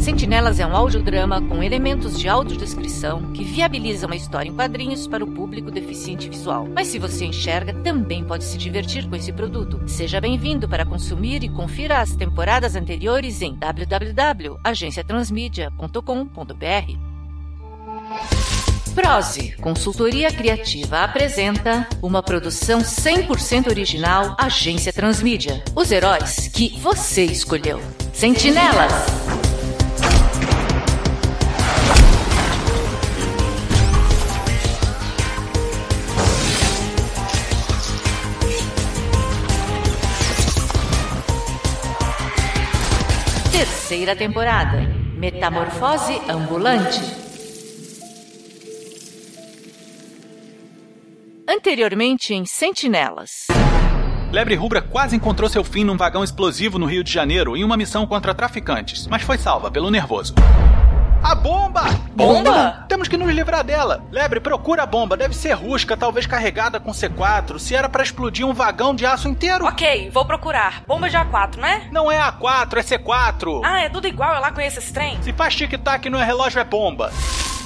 Sentinelas é um audiodrama com elementos de audiodescrição que viabiliza uma história em quadrinhos para o público deficiente visual. Mas se você enxerga, também pode se divertir com esse produto. Seja bem-vindo para consumir e confira as temporadas anteriores em www.agenciatransmedia.com.br. Prose, consultoria criativa, apresenta uma produção 100% original Agência Transmídia. Os heróis que você escolheu. Sentinelas. Terceira temporada. Metamorfose ambulante. Anteriormente em Sentinelas. Lebre Rubra quase encontrou seu fim num vagão explosivo no Rio de Janeiro em uma missão contra traficantes, mas foi salva pelo nervoso. A bomba! Bomba? Temos que nos livrar dela. Lebre, procura a bomba. Deve ser rusca, talvez carregada com C4. Se era para explodir um vagão de aço inteiro. Ok, vou procurar. Bomba de A4, né? Não é A4, é C4. Ah, é tudo igual, eu lá conheço esse trem. Se faz tic-tac no relógio é bomba.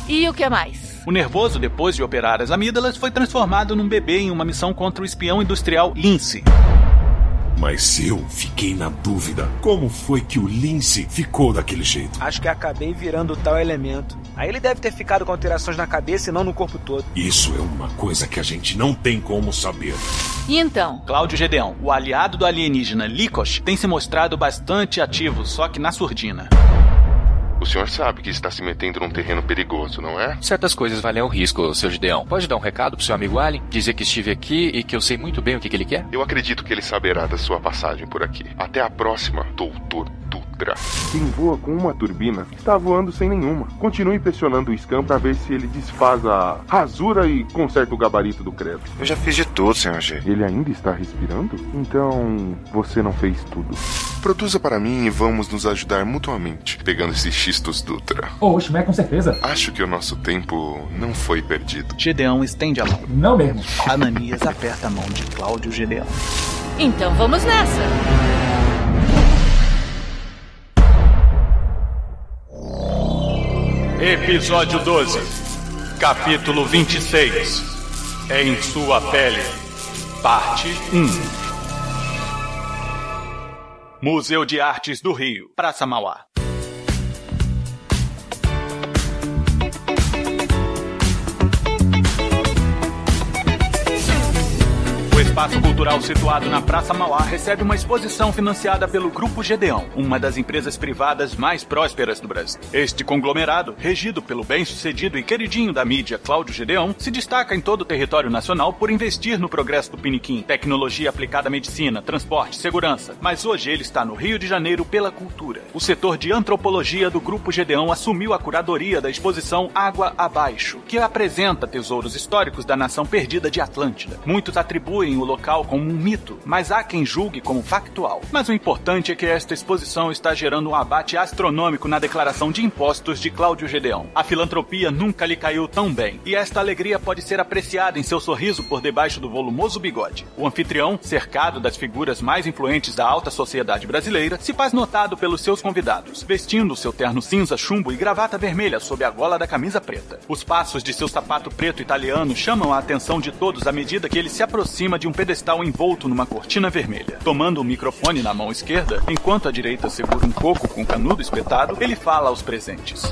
E o que mais? O nervoso, depois de operar as amígdalas, foi transformado num bebê em uma missão contra o espião industrial Lince. Mas eu fiquei na dúvida. Como foi que o Lince ficou daquele jeito? Acho que acabei virando tal elemento. Aí ele deve ter ficado com alterações na cabeça e não no corpo todo. Isso é uma coisa que a gente não tem como saber. E então? Cláudio Gedeão, o aliado do alienígena Likos, tem se mostrado bastante ativo, só que na surdina. O senhor sabe que está se metendo num terreno perigoso, não é? Certas coisas valem o risco, seu Gideão. Pode dar um recado pro seu amigo Alien? Dizer que estive aqui e que eu sei muito bem o que, que ele quer? Eu acredito que ele saberá da sua passagem por aqui. Até a próxima, doutor Quem voa com uma turbina está voando sem nenhuma. Continue pressionando o scan para ver se ele desfaz a rasura e conserta o gabarito do credo. Eu já fiz de tudo, senhor G. Ele ainda está respirando? Então você não fez tudo. Produza para mim e vamos nos ajudar mutuamente, pegando esses xistos Dutra. Oxe, mas com certeza. Acho que o nosso tempo não foi perdido. Gedeão estende a mão. Não mesmo. Ananias aperta a mão de Cláudio Gedeão. Então vamos nessa. Episódio 12. Capítulo 26. Em sua pele. Parte 1. Museu de Artes do Rio, Praça Mauá. Espaço cultural situado na Praça Mauá recebe uma exposição financiada pelo Grupo Gedeão, uma das empresas privadas mais prósperas do Brasil. Este conglomerado, regido pelo bem-sucedido e queridinho da mídia Cláudio Gedeão, se destaca em todo o território nacional por investir no progresso do Piniquim, tecnologia aplicada à medicina, transporte, segurança. Mas hoje ele está no Rio de Janeiro pela cultura. O setor de antropologia do Grupo Gedeão assumiu a curadoria da exposição Água Abaixo, que apresenta tesouros históricos da nação perdida de Atlântida. Muitos atribuem local como um mito, mas há quem julgue como factual. Mas o importante é que esta exposição está gerando um abate astronômico na declaração de impostos de Cláudio Gedeão. A filantropia nunca lhe caiu tão bem, e esta alegria pode ser apreciada em seu sorriso por debaixo do volumoso bigode. O anfitrião, cercado das figuras mais influentes da alta sociedade brasileira, se faz notado pelos seus convidados, vestindo seu terno cinza chumbo e gravata vermelha sob a gola da camisa preta. Os passos de seu sapato preto italiano chamam a atenção de todos à medida que ele se aproxima de um pedestal envolto numa cortina vermelha. Tomando o microfone na mão esquerda, enquanto a direita segura um coco com canudo espetado, ele fala aos presentes.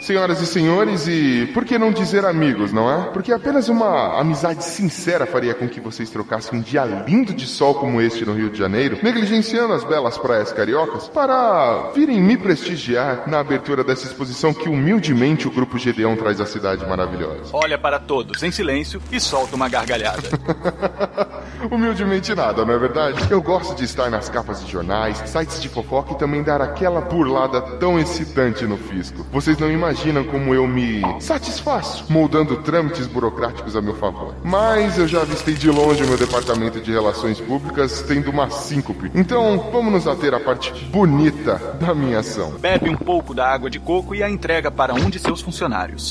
Senhoras e senhores, e por que não dizer amigos, não é? Porque apenas uma amizade sincera faria com que vocês trocassem um dia lindo de sol como este no Rio de Janeiro, negligenciando as belas praias cariocas, para virem me prestigiar na abertura dessa exposição que humildemente o Grupo Gedeão traz à cidade maravilhosa. Olha para todos em silêncio e solta uma gargalhada. Humildemente nada, não é verdade? Eu gosto de estar nas capas de jornais, sites de fofoca e também dar aquela burlada tão excitante no fisco. Vocês não imaginam como eu me satisfaço moldando trâmites burocráticos a meu favor. Mas eu já avistei de longe o meu departamento de relações públicas tendo uma síncope. Então, vamos nos ater à parte bonita da minha ação. Bebe um pouco da água de coco e a entrega para um de seus funcionários.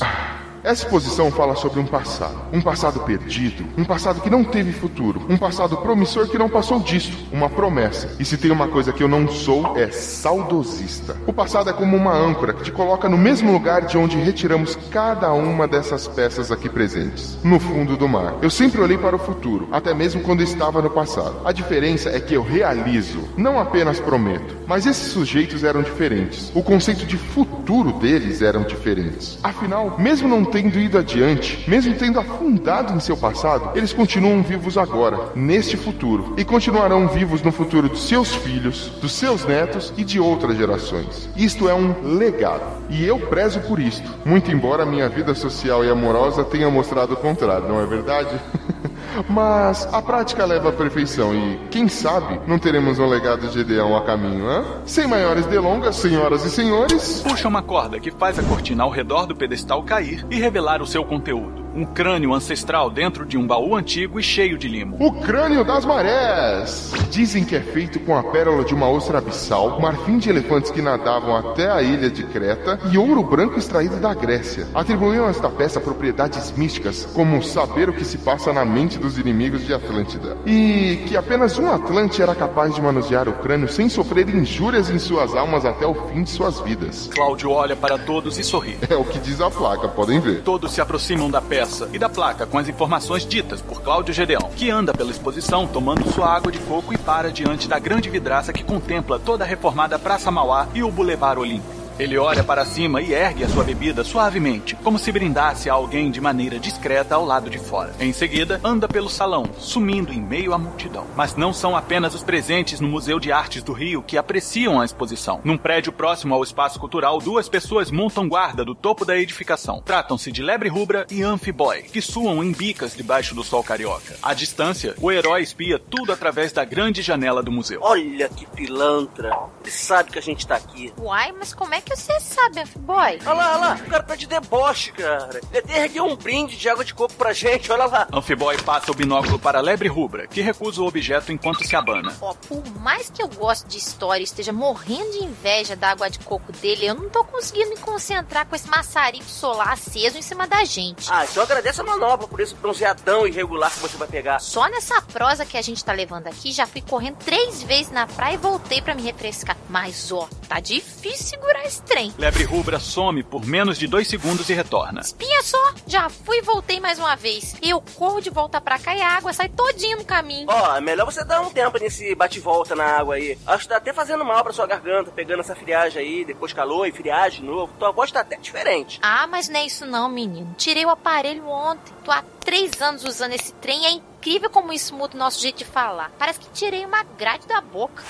Essa exposição fala sobre um passado, um passado perdido, um passado que não teve futuro, um passado promissor que não passou disso, uma promessa. E se tem uma coisa que eu não sou, é saudosista. O passado é como uma âncora que te coloca no mesmo lugar de onde retiramos cada uma dessas peças aqui presentes, no fundo do mar. Eu sempre olhei para o futuro, até mesmo quando estava no passado. A diferença é que eu realizo, não apenas prometo. Mas esses sujeitos eram diferentes. O conceito de futuro deles eram diferentes. Afinal, mesmo não tendo ido adiante, mesmo tendo afundado em seu passado, eles continuam vivos agora, neste futuro, e continuarão vivos no futuro dos seus filhos, dos seus netos e de outras gerações. Isto é um legado, e eu prezo por isto, muito embora minha vida social e amorosa tenha mostrado o contrário, não é verdade? Mas a prática leva à perfeição e, quem sabe, não teremos um legado de Gedeão a caminho, hã? Sem maiores delongas, senhoras e senhores. Puxa uma corda que faz a cortina ao redor do pedestal cair e revelar o seu conteúdo. Um crânio ancestral dentro de um baú antigo e cheio de limo. O crânio das marés! Dizem que é feito com a pérola de uma ostra abissal, marfim de elefantes que nadavam até a ilha de Creta e ouro branco extraído da Grécia. Atribuíam a esta peça propriedades místicas, como saber o que se passa na mente dos inimigos de Atlântida. E que apenas um Atlante era capaz de manusear o crânio sem sofrer injúrias em suas almas até o fim de suas vidas. Cláudio olha para todos e sorri. É o que diz a placa, podem ver. Todos se aproximam da peça e da placa com as informações ditas por Cláudio Gedeão, que anda pela exposição tomando sua água de coco e para diante da grande vidraça que contempla toda a reformada Praça Mauá e o Boulevard Olímpico. Ele olha para cima e ergue a sua bebida suavemente, como se brindasse a alguém de maneira discreta ao lado de fora. Em seguida, anda pelo salão, sumindo em meio à multidão. Mas não são apenas os presentes no Museu de Artes do Rio que apreciam a exposição. Num prédio próximo ao espaço cultural, duas pessoas montam guarda do topo da edificação. Tratam-se de Lebre Rubra e Amphiboy, que suam em bicas debaixo do sol carioca. À distância, o herói espia tudo através da grande janela do museu. Olha que pilantra. Ele sabe que a gente tá aqui. Uai, mas como é que você sabe, Boy? Olha lá, olha lá. O cara tá de deboche, cara. Ele até ergueu um brinde de água de coco pra gente. Olha lá. Amphiboy passa o binóculo para a Lebre Rubra, que recusa o objeto enquanto se abana. Ó, por mais que eu goste de história e esteja morrendo de inveja da água de coco dele, eu não tô conseguindo me concentrar com esse maçarico solar aceso em cima da gente. Ah, então agradece a manobra por esse bronzeadão irregular que você vai pegar. Só nessa prosa que a gente tá levando aqui, já fui correndo três vezes na praia e voltei para me refrescar. Mas, ó, tá difícil segurar esse trem. Lebre Rubra some por menos de dois segundos e retorna. Espinha só, já fui e voltei mais uma vez. Eu corro de volta pra cá e a água sai todinha no caminho. Ó, é melhor você dar um tempo nesse bate-volta na água aí. Acho que tá até fazendo mal pra sua garganta, pegando essa friagem aí, depois calor e friagem de novo. Tua voz tá até diferente. Ah, mas não é isso não, menino. Tirei o aparelho ontem. Tô há três anos usando esse trem e é incrível como isso muda o nosso jeito de falar. Parece que tirei uma grade da boca.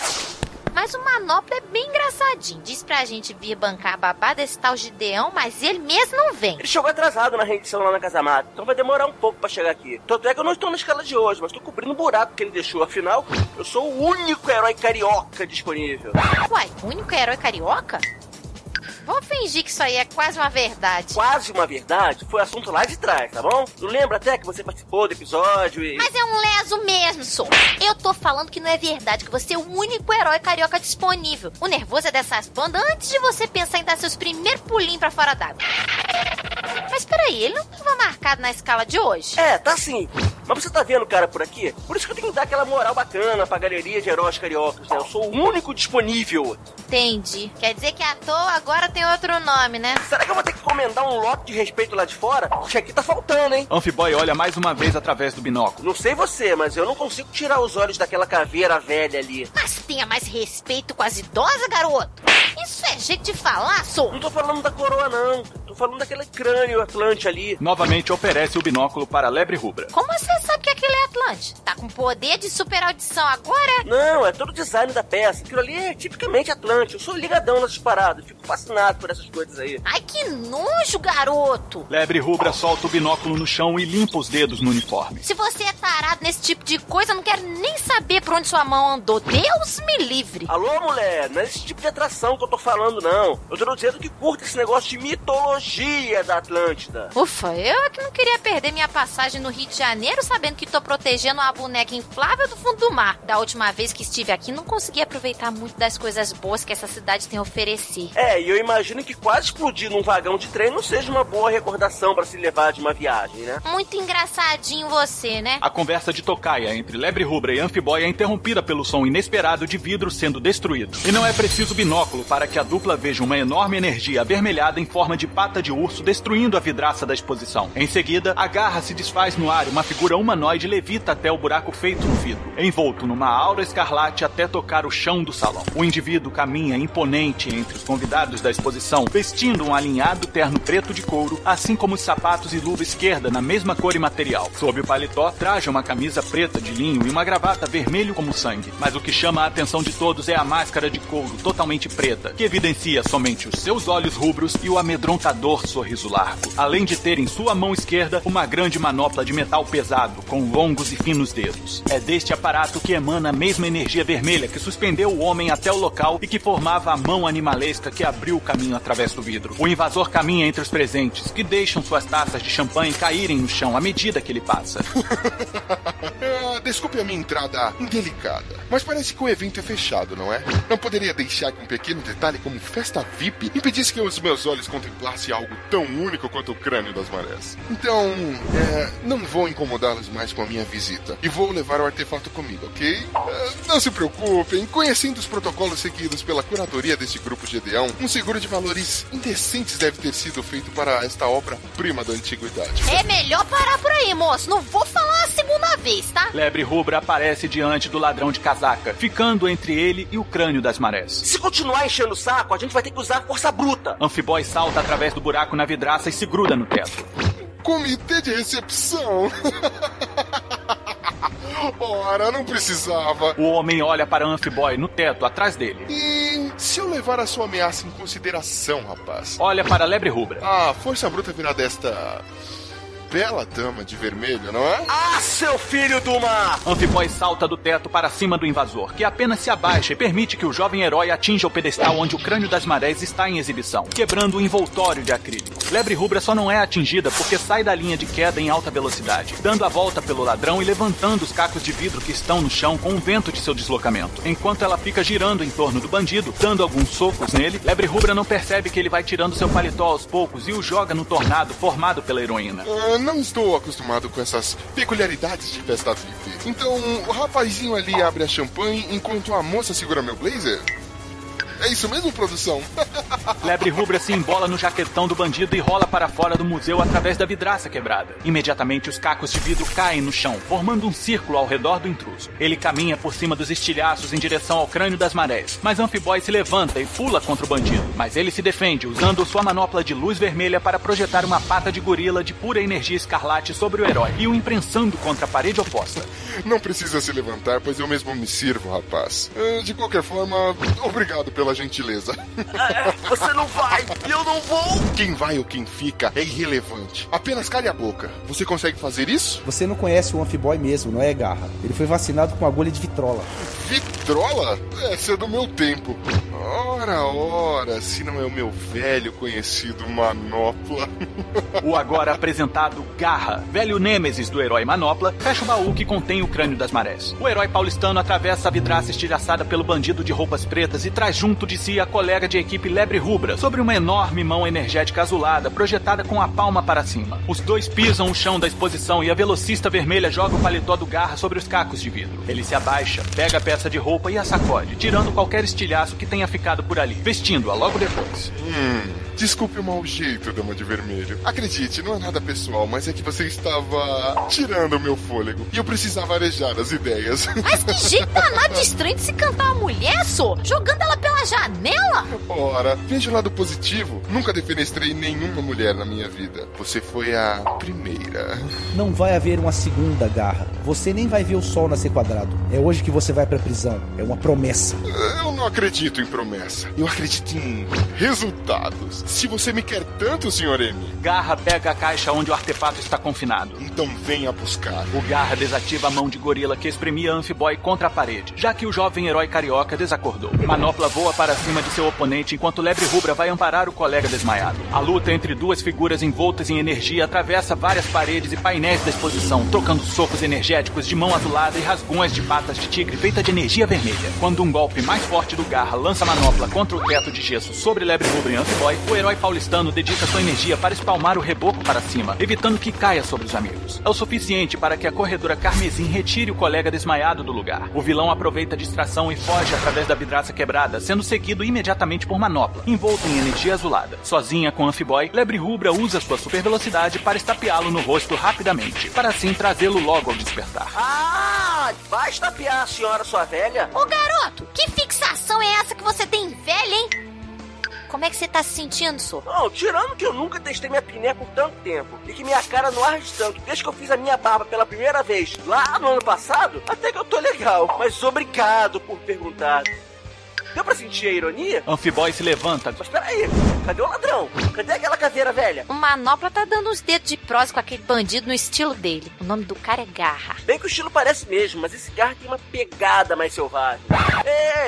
Mas o Manopla é bem engraçadinho. Diz pra gente vir bancar a babá desse tal Gideão, mas ele mesmo não vem. Ele chegou atrasado na rendição lá na Casa Mata, então vai demorar um pouco pra chegar aqui. Tanto é que eu não estou na escala de hoje, mas tô cobrindo o buraco que ele deixou. Afinal, eu sou o único herói carioca disponível. Uai, o único herói carioca? Vou fingir que isso aí é quase uma verdade. Quase uma verdade foi assunto lá de trás, tá bom? Não lembra até que você participou do episódio e. Mas é um leso mesmo, sou. Eu tô falando que não é verdade, que você é o único herói carioca disponível. O nervoso é dessas bandas antes de você pensar em dar seus primeiros pulinhos pra fora d'água. Mas peraí, ele não tava marcado na escala de hoje? É, tá sim. Mas você tá vendo o cara por aqui? Por isso que eu tenho que dar aquela moral bacana pra galeria de heróis cariocas, né? Eu sou o único disponível. Entendi. Quer dizer que à toa agora tem outro nome, né? Será que eu vou ter que encomendar um lote de respeito lá de fora? Porque aqui tá faltando, hein? Amphiboy olha mais uma vez através do binóculo. Não sei você, mas eu não consigo tirar os olhos daquela caveira velha ali. Mas tenha mais respeito com as idosas, garoto. Isso é jeito de falar, sou. Não tô falando da coroa, não. Tô falando daquele crânio Atlante ali. Novamente oferece o binóculo para a Lebre Rubra. Como você sabe que aquilo é Atlante? Tá com poder de super audição agora? Não, é todo o design da peça. Aquilo ali é tipicamente Atlante. Eu sou ligadão nessas paradas. Fico fascinado por essas coisas aí. Ai, que nojo, garoto. Lebre Rubra solta o binóculo no chão e limpa os dedos no uniforme. Se você é tarado nesse tipo de coisa, eu não quero nem saber por onde sua mão andou. Deus me livre. Alô, mulher, não é esse tipo de atração que eu tô falando, não. Eu tô dizendo que curta esse negócio de mitologia da Atlântida. Ufa, eu é que não queria perder minha passagem no Rio de Janeiro sabendo que tô protegendo protegendo uma boneca inflável do fundo do mar. Da última vez que estive aqui, não consegui aproveitar muito das coisas boas que essa cidade tem a oferecer. É, e eu imagino que quase explodir num vagão de trem não seja uma boa recordação para se levar de uma viagem, né? Muito engraçadinho você, né? A conversa de tocaia entre Lebre Rubra e Amphiboy é interrompida pelo som inesperado de vidro sendo destruído. E não é preciso binóculo para que a dupla veja uma enorme energia avermelhada em forma de pata de urso destruindo a vidraça da exposição. Em seguida, a garra se desfaz no ar e uma figura humanoide levita até o buraco feito no vidro, envolto numa aura escarlate até tocar o chão do salão. O indivíduo caminha imponente entre os convidados da exposição, vestindo um alinhado terno preto de couro, assim como os sapatos e luva esquerda na mesma cor e material. Sob o paletó, traja uma camisa preta de linho e uma gravata vermelho como sangue. Mas o que chama a atenção de todos é a máscara de couro totalmente preta, que evidencia somente os seus olhos rubros e o amedrontador sorriso largo, além de ter em sua mão esquerda uma grande manopla de metal pesado, com longos e finos dedos. É deste aparato que emana a mesma energia vermelha que suspendeu o homem até o local e que formava a mão animalesca que abriu o caminho através do vidro. O invasor caminha entre os presentes, que deixam suas taças de champanhe caírem no chão à medida que ele passa. Desculpe a minha entrada indelicada, mas parece que o evento é fechado, não é? Não poderia deixar que um pequeno detalhe como festa VIP impedisse que os meus olhos contemplassem algo tão único quanto o crânio das marés. Então, é, não vou incomodá-los mais com a minha visita e vou levar o artefato comigo, ok? Ah, não se preocupem, conhecendo os protocolos seguidos pela curadoria deste grupo Gedeão, um seguro de valores indecentes deve ter sido feito para esta obra-prima da antiguidade. É melhor parar por aí, moço. Não vou falar a segunda vez, tá? Lebre Rubra aparece diante do ladrão de casaca, ficando entre ele e o crânio das marés. Se continuar enchendo o saco, a gente vai ter que usar força bruta. Amphiboy salta através do buraco na vidraça e se gruda no teto. Comitê de recepção! Ora, não precisava. O homem olha para Amphiboy no teto atrás dele. E se eu levar a sua ameaça em consideração, rapaz? Olha para a Lebre Rubra. A força bruta virá desta. Bela dama de vermelho, não é? Ah, seu filho do mar! Amphiboy salta do teto para cima do invasor, que apenas se abaixa e permite que o jovem herói atinja o pedestal onde o crânio das marés está em exibição, quebrando o envoltório de acrílico. Lebre Rubra só não é atingida porque sai da linha de queda em alta velocidade, dando a volta pelo ladrão e levantando os cacos de vidro que estão no chão com o vento de seu deslocamento. Enquanto ela fica girando em torno do bandido, dando alguns socos nele, Lebre Rubra não percebe que ele vai tirando seu paletó aos poucos e o joga no tornado formado pela heroína. Ah, não estou acostumado com essas peculiaridades de festa VIP. Então, o rapazinho ali abre a champanhe enquanto a moça segura meu blazer? É isso mesmo, produção? Lebre Rubra se embola no jaquetão do bandido e rola para fora do museu através da vidraça quebrada. Imediatamente, os cacos de vidro caem no chão, formando um círculo ao redor do intruso. Ele caminha por cima dos estilhaços em direção ao crânio das marés, mas Amphiboy se levanta e pula contra o bandido. Mas ele se defende, usando sua manopla de luz vermelha para projetar uma pata de gorila de pura energia escarlate sobre o herói e o imprensando contra a parede oposta. Não precisa se levantar, pois eu mesmo me sirvo, rapaz. Ah, De qualquer forma, obrigado pela gentileza. Você não vai! Eu não vou! Quem vai ou quem fica é irrelevante. Apenas cale a boca. Você consegue fazer isso? Você não conhece o Amphiboy mesmo, não é, Garra? Ele foi vacinado com agulha de vitrola. Vitrola? Essa é do meu tempo. Ora, ora, se não é o meu velho conhecido Manopla. O agora apresentado Garra, velho nêmesis do herói Manopla, fecha o baú que contém o crânio das marés. O herói paulistano atravessa a vidraça estilhaçada pelo bandido de roupas pretas e traz junto de si a colega de equipe Lebre Rubra, sobre uma enorme mão energética azulada projetada com a palma para cima. Os dois pisam o chão da exposição e a velocista vermelha joga o paletó do Garra sobre os cacos de vidro. Ele se abaixa, pega a peça de roupa e a sacode, tirando qualquer estilhaço que tenha ficado por ali, vestindo-a logo depois. Hum, desculpe o mau jeito, dama de vermelho. Acredite, não é nada pessoal, mas é que você estava tirando o meu fôlego e eu precisava arejar as ideias. Mas que jeito danado de estranho de se cantar uma mulher, só? Jogando ela pela janela? Ora, veja o lado positivo. Nunca defenestrei nenhuma mulher na minha vida. Você foi a primeira. Não vai haver uma segunda garra. Você nem vai ver o sol nascer quadrado. É hoje que você vai pra prisão. É uma promessa. Eu não acredito em promessa. Eu acredito em resultados. Se você me quer tanto, Sr. M, Garra pega a caixa onde o artefato está confinado. então venha buscar. O Garra desativa a mão de gorila que espremia Amphiboy contra a parede, já que o jovem herói carioca desacordou. Manopla voa para cima de seu oponente enquanto Lebre Rubra vai amparar o colega desmaiado. A luta entre duas figuras envoltas em energia atravessa várias paredes e painéis da exposição, trocando socos energéticos de mão azulada e rasgões de patas de tigre feita de energia vermelha. Quando um golpe mais forte do Garra lança a manopla contra o teto de gesso sobre Lebre Rubra e Antiboy, o herói paulistano dedica sua energia para espalmar o reboco para cima, evitando que caia sobre os amigos. É o suficiente para que a corredora Carmesim retire o colega desmaiado do lugar. O vilão aproveita a distração e foge através da vidraça quebrada, sendo seguido imediatamente por Manopla, envolto em energia azulada. Sozinha com Amphiboy, Lebre Rubra usa sua super velocidade para estapeá-lo no rosto rapidamente, para assim trazê-lo logo ao despertar. Ah, vai estapear a senhora sua velha? Ô garoto, que fixação é essa que você tem em velha, hein? Como é que você tá se sentindo, só? Não, tirando que eu nunca testei minha piné por tanto tempo e que minha cara não arde tanto desde que eu fiz a minha barba pela primeira vez lá no ano passado, até que eu tô legal. Mas obrigado por perguntar. Deu pra sentir a ironia? Amphiboy se levanta. Mas peraí, cadê o ladrão? Cadê aquela caveira velha? O Manopla tá dando uns dedos de prosa com aquele bandido no estilo dele. O nome do cara é Garra. Bem que o estilo parece mesmo, mas esse Garra tem uma pegada mais selvagem.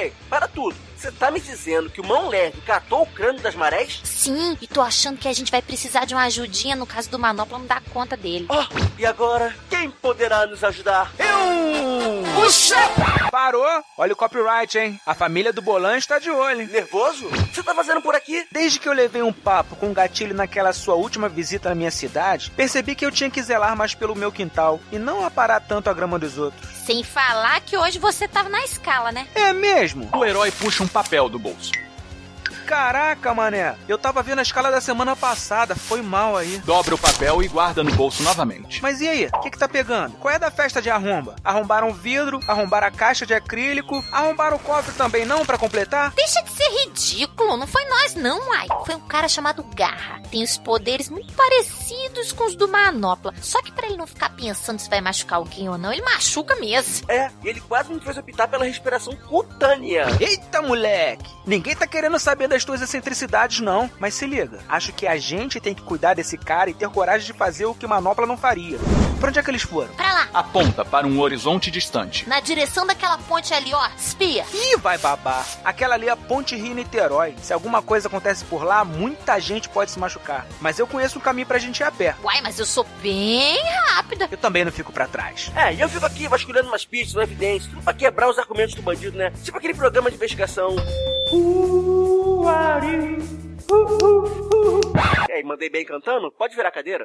Ei, para tudo. Você tá me dizendo que o Mão Leve catou o crânio das marés? Sim, e tô achando que a gente vai precisar de uma ajudinha no caso do Manopla não dar conta dele. Oh, e agora, quem poderá nos ajudar? Eu! Puxa! Parou! Olha o copyright, hein? A família do Bolan está de olho, hein? Nervoso? O que você tá fazendo por aqui? Desde que eu levei um papo com um gatilho naquela sua última visita na minha cidade, percebi que eu tinha que zelar mais pelo meu quintal e não aparar tanto a grama dos outros. Sem falar que hoje você tava na escala, né? É mesmo? O herói puxa um papel do bolso. Caraca, mané. Eu tava vendo a escala da semana passada. Foi mal aí. Dobra o papel e guarda no bolso novamente. Mas e aí? O que que tá pegando? Qual é da festa de arromba? Arrombaram o vidro, arrombaram a caixa de acrílico, arrombaram o cofre também não para completar? Deixa de ser ridículo. Não foi nós não, uai. Foi um cara chamado Garra. Tem os poderes muito parecidos com os do Manopla. Só que para ele não ficar pensando se vai machucar alguém ou não, ele machuca mesmo. É, e ele quase me fez optar pela respiração cutânea. Eita, moleque! Ninguém tá querendo saber das tuas excentricidades, não. Mas se liga, acho que a gente tem que cuidar desse cara e ter coragem de fazer o que Manopla não faria. Pra onde é que eles foram? Pra lá. Aponta para um horizonte distante. Na direção daquela ponte ali, ó. Espia. Ih, vai babar. Aquela ali é a Ponte Rio-Niterói. Se alguma coisa acontece por lá, muita gente pode se machucar. Mas eu conheço um caminho pra gente ir a pé. Uai, mas eu sou bem rápida. Eu também não fico pra trás. É, e eu fico aqui vasculhando umas pistas, uma evidência, tudo pra quebrar os argumentos do bandido, né? Tipo aquele programa de investigação. E aí, mandei bem cantando? Pode virar a cadeira?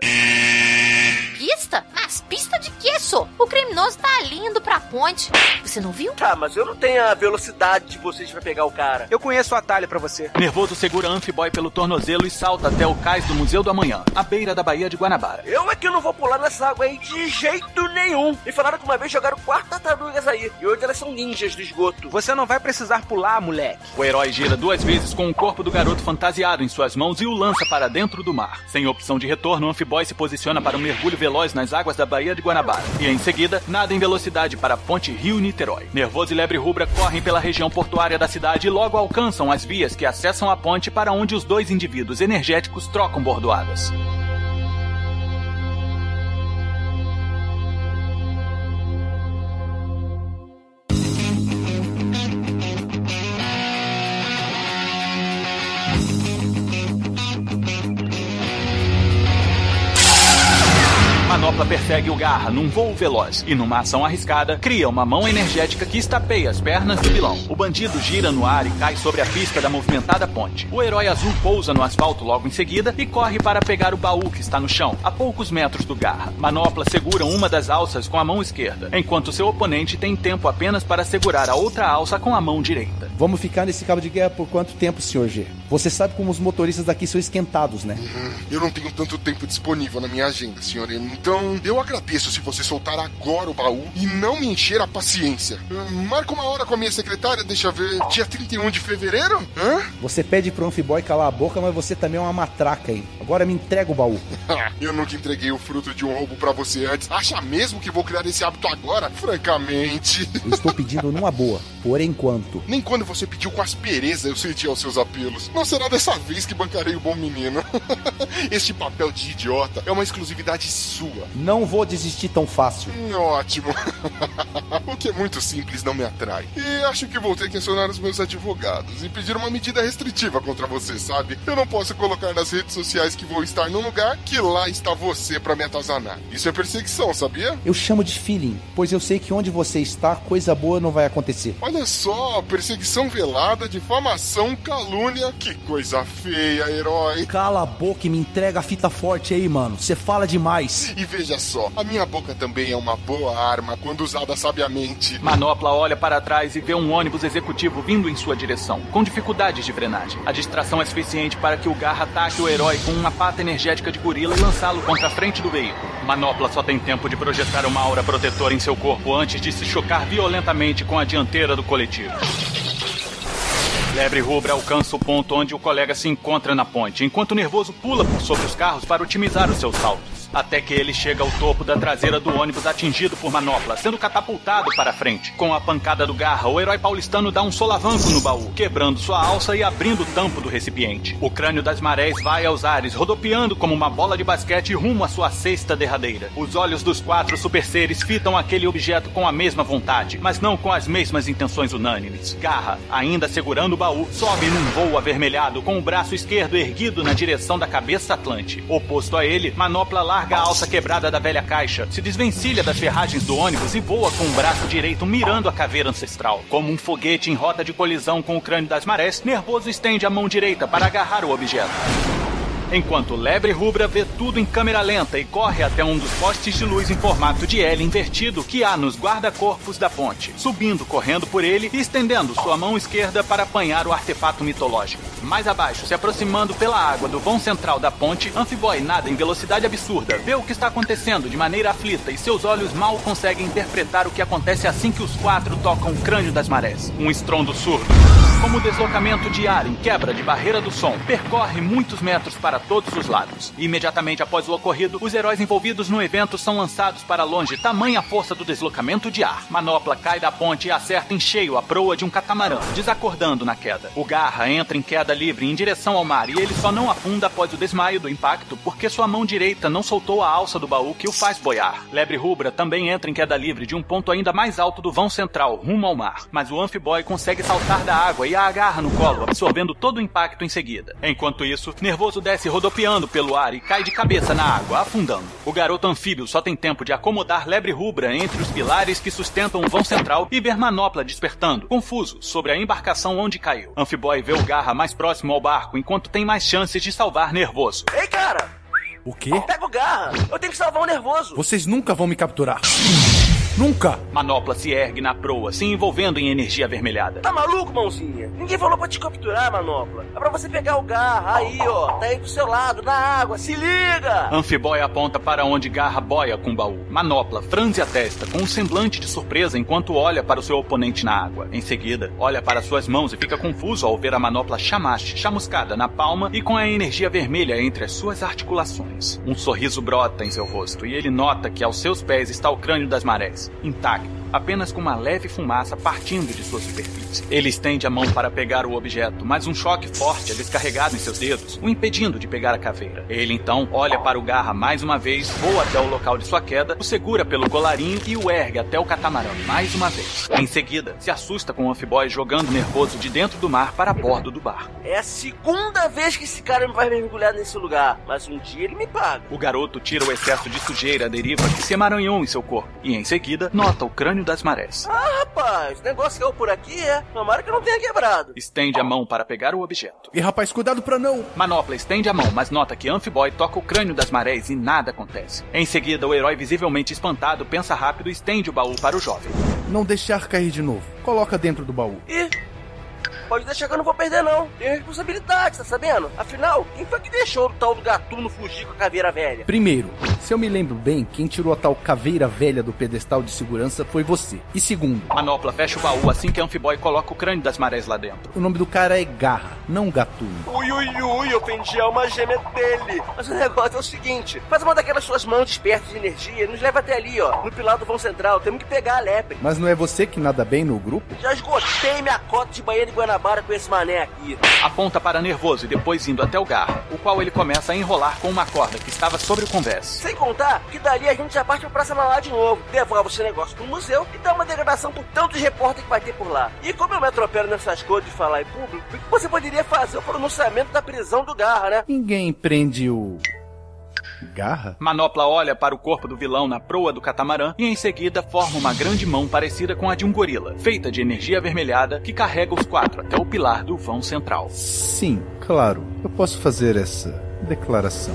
Pista? Mas pista de quê, só? O criminoso tá ali indo pra ponte. Você não viu? Tá, mas eu não tenho a velocidade de vocês pra pegar o cara. Eu conheço o atalho pra você. Nervoso segura Amphiboy pelo tornozelo e salta até o cais do Museu do Amanhã, à beira da Baía de Guanabara. Eu é que não vou pular nessa água aí de jeito nenhum. Me falaram que uma vez jogaram quatro tartarugas aí, e hoje elas são ninjas do esgoto. Você não vai precisar pular, moleque. O herói gira duas vezes com o corpo do garoto fantasiado em suas mãos e o lança para dentro do mar. Sem opção de retorno, Amphiboy se posiciona para um mergulho veloz nas águas da Baía de Guanabara. E em seguida, nada em velocidade para a ponte Rio-Niterói. Nervoso e Lebre Rubra correm pela região portuária da cidade e logo alcançam as vias que acessam a ponte para onde os dois indivíduos energéticos trocam bordoadas. Persegue o Garra num voo veloz e, numa ação arriscada, cria uma mão energética que estapeia as pernas do vilão. O bandido gira no ar e cai sobre a pista da movimentada ponte. O herói azul pousa no asfalto logo em seguida e corre para pegar o baú que está no chão, a poucos metros do Garra. Manopla segura uma das alças com a mão esquerda, enquanto seu oponente tem tempo apenas para segurar a outra alça com a mão direita. Vamos ficar nesse cabo de guerra por quanto tempo, Sr. G? Você sabe como os motoristas daqui são esquentados, né? Uhum. Eu não tenho tanto tempo disponível na minha agenda, senhor. Então, eu agradeço se você soltar agora o baú e não me encher a paciência. Hum, Marca uma hora com a minha secretária, deixa eu ver. Dia 31 de fevereiro? Hã? Você pede pro Amphiboy calar a boca, mas você também é uma matraca, hein? Agora me entrega o baú. eu nunca entreguei o fruto de um roubo para você antes. Acha mesmo que vou criar esse hábito agora? Francamente. Eu estou pedindo numa boa, por enquanto. Nem quando você pediu com aspereza eu senti aos seus apelos. Não será dessa vez que bancarei o bom menino. este papel de idiota é uma exclusividade sua. Não vou desistir tão fácil. Ótimo. o que é muito simples não me atrai. E acho que vou ter que acionar os meus advogados e pedir uma medida restritiva contra você, sabe? Eu não posso colocar nas redes sociais que vou estar num lugar que lá está você para me atazanar. Isso é perseguição, sabia? Eu chamo de feeling, pois eu sei que onde você está, coisa boa não vai acontecer. Olha só, perseguição velada, difamação, calúnia. Que coisa feia, herói. Cala a boca e me entrega a fita forte aí, mano. Você fala demais. E veja só, a minha boca também é uma boa arma quando usada sabiamente. Manopla olha para trás e vê um ônibus executivo vindo em sua direção, com dificuldades de frenagem. A distração é suficiente para que o Garra ataque o herói com uma pata energética de gorila e lançá-lo contra a frente do veículo. Manopla só tem tempo de projetar uma aura protetora em seu corpo antes de se chocar violentamente com a dianteira do coletivo. Lebre Rubra alcança o ponto onde o colega se encontra na ponte, enquanto o nervoso pula por sobre os carros para otimizar os seus até que ele chega ao topo da traseira do ônibus atingido por manopla, sendo catapultado para frente. Com a pancada do garra, o herói paulistano dá um solavanco no baú, quebrando sua alça e abrindo o tampo do recipiente. O crânio das marés vai aos ares, rodopiando como uma bola de basquete rumo à sua cesta derradeira. Os olhos dos quatro super seres fitam aquele objeto com a mesma vontade, mas não com as mesmas intenções unânimes. Garra, ainda segurando o baú, sobe num voo avermelhado com o braço esquerdo erguido na direção da cabeça Atlante. Oposto a ele, manopla lá larga a alça quebrada da velha caixa, se desvencilha das ferragens do ônibus e voa com o braço direito mirando a caveira ancestral. Como um foguete em rota de colisão com o crânio das marés, Nervoso estende a mão direita para agarrar o objeto enquanto Lebre Rubra vê tudo em câmera lenta e corre até um dos postes de luz em formato de L invertido que há nos guarda-corpos da ponte, subindo correndo por ele e estendendo sua mão esquerda para apanhar o artefato mitológico. Mais abaixo, se aproximando pela água do vão central da ponte, Amphiboy nada em velocidade absurda, vê o que está acontecendo de maneira aflita e seus olhos mal conseguem interpretar o que acontece assim que os quatro tocam o crânio das marés. Um estrondo surdo. Como o deslocamento de ar em quebra de barreira do som, percorre muitos metros para para todos os lados. Imediatamente após o ocorrido, os heróis envolvidos no evento são lançados para longe, tamanha força do deslocamento de ar. Manopla cai da ponte e acerta em cheio a proa de um catamarã, desacordando na queda. O Garra entra em queda livre em direção ao mar e ele só não afunda após o desmaio do impacto porque sua mão direita não soltou a alça do baú que o faz boiar. Lebre Rubra também entra em queda livre de um ponto ainda mais alto do vão central, rumo ao mar. Mas o Amphiboy consegue saltar da água e a agarra no colo, absorvendo todo o impacto em seguida. Enquanto isso, Nervoso desce rodopiando pelo ar e cai de cabeça na água, afundando. O garoto anfíbio só tem tempo de acomodar lebre rubra entre os pilares que sustentam o vão central e ver Manopla despertando, confuso, sobre a embarcação onde caiu. Amphiboy vê o Garra mais próximo ao barco enquanto tem mais chances de salvar Nervoso. Ei, cara! O quê? Pega o Garra! Eu tenho que salvar o Nervoso! Vocês nunca vão me capturar. Nunca! Manopla se ergue na proa, se envolvendo em energia avermelhada. Tá maluco, mãozinha? Ninguém falou pra te capturar, Manopla. É pra você pegar o Garra aí, ó. Tá aí do seu lado, na água. Se liga! Amphiboy aponta para onde Garra boia com o baú. Manopla franze a testa com um semblante de surpresa enquanto olha para o seu oponente na água. Em seguida, olha para suas mãos e fica confuso ao ver a manopla chamaste chamuscada na palma e com a energia vermelha entre as suas articulações. Um sorriso brota em seu rosto e ele nota que aos seus pés está o crânio das marés intacto, apenas com uma leve fumaça partindo de sua superfície. Ele estende a mão para pegar o objeto, mas um choque forte é descarregado em seus dedos, o impedindo de pegar a caveira. Ele então olha para o Garra mais uma vez, voa até o local de sua queda, o segura pelo colarinho e o ergue até o catamarã mais uma vez. Em seguida, se assusta com o Amphiboy jogando nervoso de dentro do mar para bordo do barco. É a segunda vez que esse cara me vai mergulhar nesse lugar, mas um dia ele me paga. O garoto tira o excesso de sujeira à deriva que se emaranhou em seu corpo e em seguida nota o crânio das marés. Ah, rapaz, o negócio caiu por aqui, é? Tomara que não tenha quebrado. Estende a mão para pegar o objeto. E rapaz, cuidado pra não. Manopla estende a mão, mas nota que Amphiboy toca o crânio das marés e nada acontece. Em seguida, o herói visivelmente espantado pensa rápido e estende o baú para o jovem. Não deixar cair de novo. Coloca dentro do baú. Ih, Pode deixar que eu não vou perder, não. Tenho responsabilidade, tá sabendo? Afinal, quem foi que deixou o tal do gatuno fugir com a caveira velha? Primeiro, se eu me lembro bem, quem tirou a tal caveira velha do pedestal de segurança foi você. E segundo, Manopla fecha o baú assim que Amphiboy coloca o crânio das marés lá dentro. o nome do cara é Garra, não Gatuno. Ui, ui, ui, ofendi a alma gêmea dele. Mas o negócio é o seguinte: faz uma daquelas suas mãos despertas de energia e nos leva até ali, ó, no pilar do vão central. Temos que pegar a lepre. Mas não é você que nada bem no grupo? Já esgotei minha cota de banheiro de Guanabara com esse mané aqui. Aponta para Nervoso e depois indo até o Garra, o qual ele começa a enrolar com uma corda que estava sobre o convés. Sem contar que dali a gente já parte pra Praça Mauá de novo, devolve esse negócio pro museu e dá uma degradação por tantos repórteres que vai ter por lá. E como eu me atropelo nessas coisas de falar em público, você poderia fazer o pronunciamento da prisão do Garra, né? Ninguém prende o. Garra? Manopla olha para o corpo do vilão na proa do catamarã e em seguida forma uma grande mão parecida com a de um gorila, feita de energia avermelhada que carrega os quatro até o pilar do vão central. Sim, claro. Eu posso fazer essa declaração.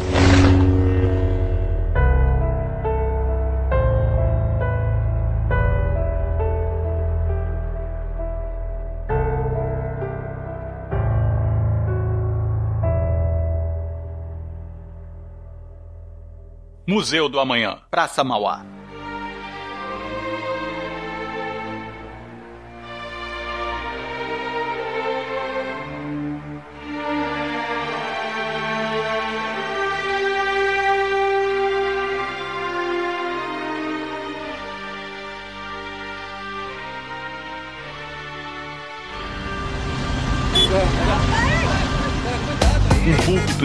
Museu do Amanhã, Praça Mauá.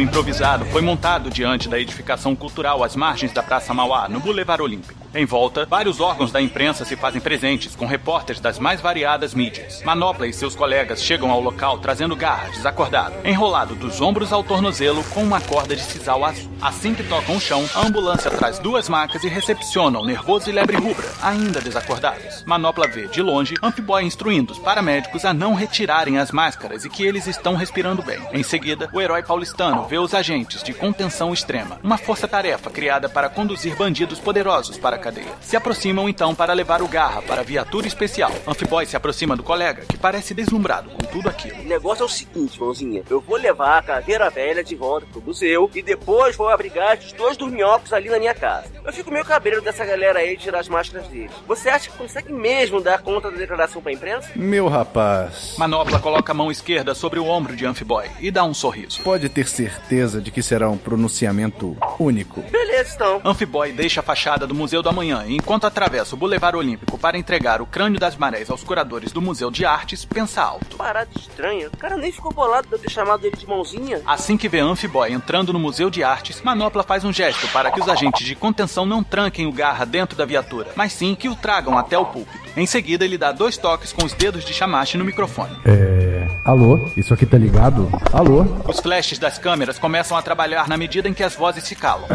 Improvisado foi montado diante da edificação cultural às margens da Praça Mauá, no Boulevard Olímpico. Em volta, vários órgãos da imprensa se fazem presentes, com repórteres das mais variadas mídias. Manopla e seus colegas chegam ao local trazendo garra, desacordado, enrolado dos ombros ao tornozelo com uma corda de sisal azul. Assim que tocam o chão, a ambulância traz duas macas e recepciona o nervoso e lebre rubra, ainda desacordados. Manopla vê, de longe, Amphiboy instruindo os paramédicos a não retirarem as máscaras e que eles estão respirando bem. Em seguida, o herói paulistano vê os agentes de contenção extrema, uma força-tarefa criada para conduzir bandidos poderosos para a cadeia. Se aproximam então para levar o Garra para a viatura especial. Amphiboy se aproxima do colega, que parece deslumbrado com tudo aquilo. O negócio é o seguinte, mãozinha. Eu vou levar a caveira velha de volta pro museu e depois vou abrigar os dois dorminhocos ali na minha casa. Eu fico meio cabreiro dessa galera aí de tirar as máscaras deles. Você acha que consegue mesmo dar conta da declaração pra imprensa? Meu rapaz. Manopla coloca a mão esquerda sobre o ombro de Amphiboy e dá um sorriso. Pode ter certeza de que será um pronunciamento único. Beleza, então. Amphiboy deixa a fachada do Museu e, enquanto atravessa o Boulevard Olímpico para entregar o crânio das marés aos curadores do Museu de Artes, pensa alto. Parada estranha. O cara nem ficou bolado de eu ter chamado ele de mãozinha. Assim que vê Amphiboy entrando no Museu de Artes, Manopla faz um gesto para que os agentes de contenção não tranquem o Garra dentro da viatura, mas sim que o tragam até o púlpito. Em seguida, ele dá dois toques com os dedos de chamache no microfone. É. Alô? Isso aqui tá ligado? Alô? Os flashes das câmeras começam a trabalhar na medida em que as vozes se calam.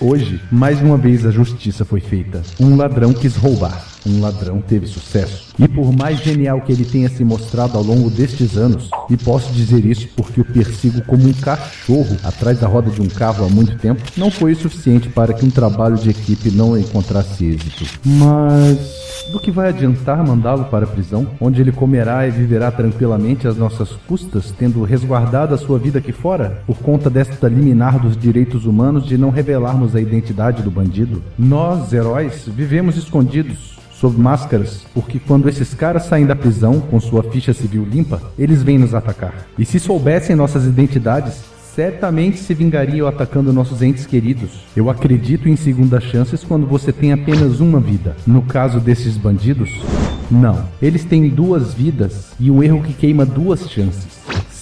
Hoje, mais uma vez a justiça foi feita. Um ladrão quis roubar. Um ladrão teve sucesso. E por mais genial que ele tenha se mostrado ao longo destes anos, e posso dizer isso porque o persigo como um cachorro atrás da roda de um carro há muito tempo, não foi o suficiente para que um trabalho de equipe não encontrasse êxito. Mas do que vai adiantar mandá-lo para a prisão, onde ele comerá e viverá tranquilamente às nossas custas, tendo resguardado a sua vida aqui fora, por conta desta liminar dos direitos humanos de não revelarmos a identidade do bandido? Nós, heróis, vivemos escondidos. Sob máscaras, porque quando esses caras saem da prisão com sua ficha civil limpa, eles vêm nos atacar. E se soubessem nossas identidades, certamente se vingariam atacando nossos entes queridos. Eu acredito em segundas chances quando você tem apenas uma vida. No caso desses bandidos, não. Eles têm duas vidas e um erro que queima duas chances.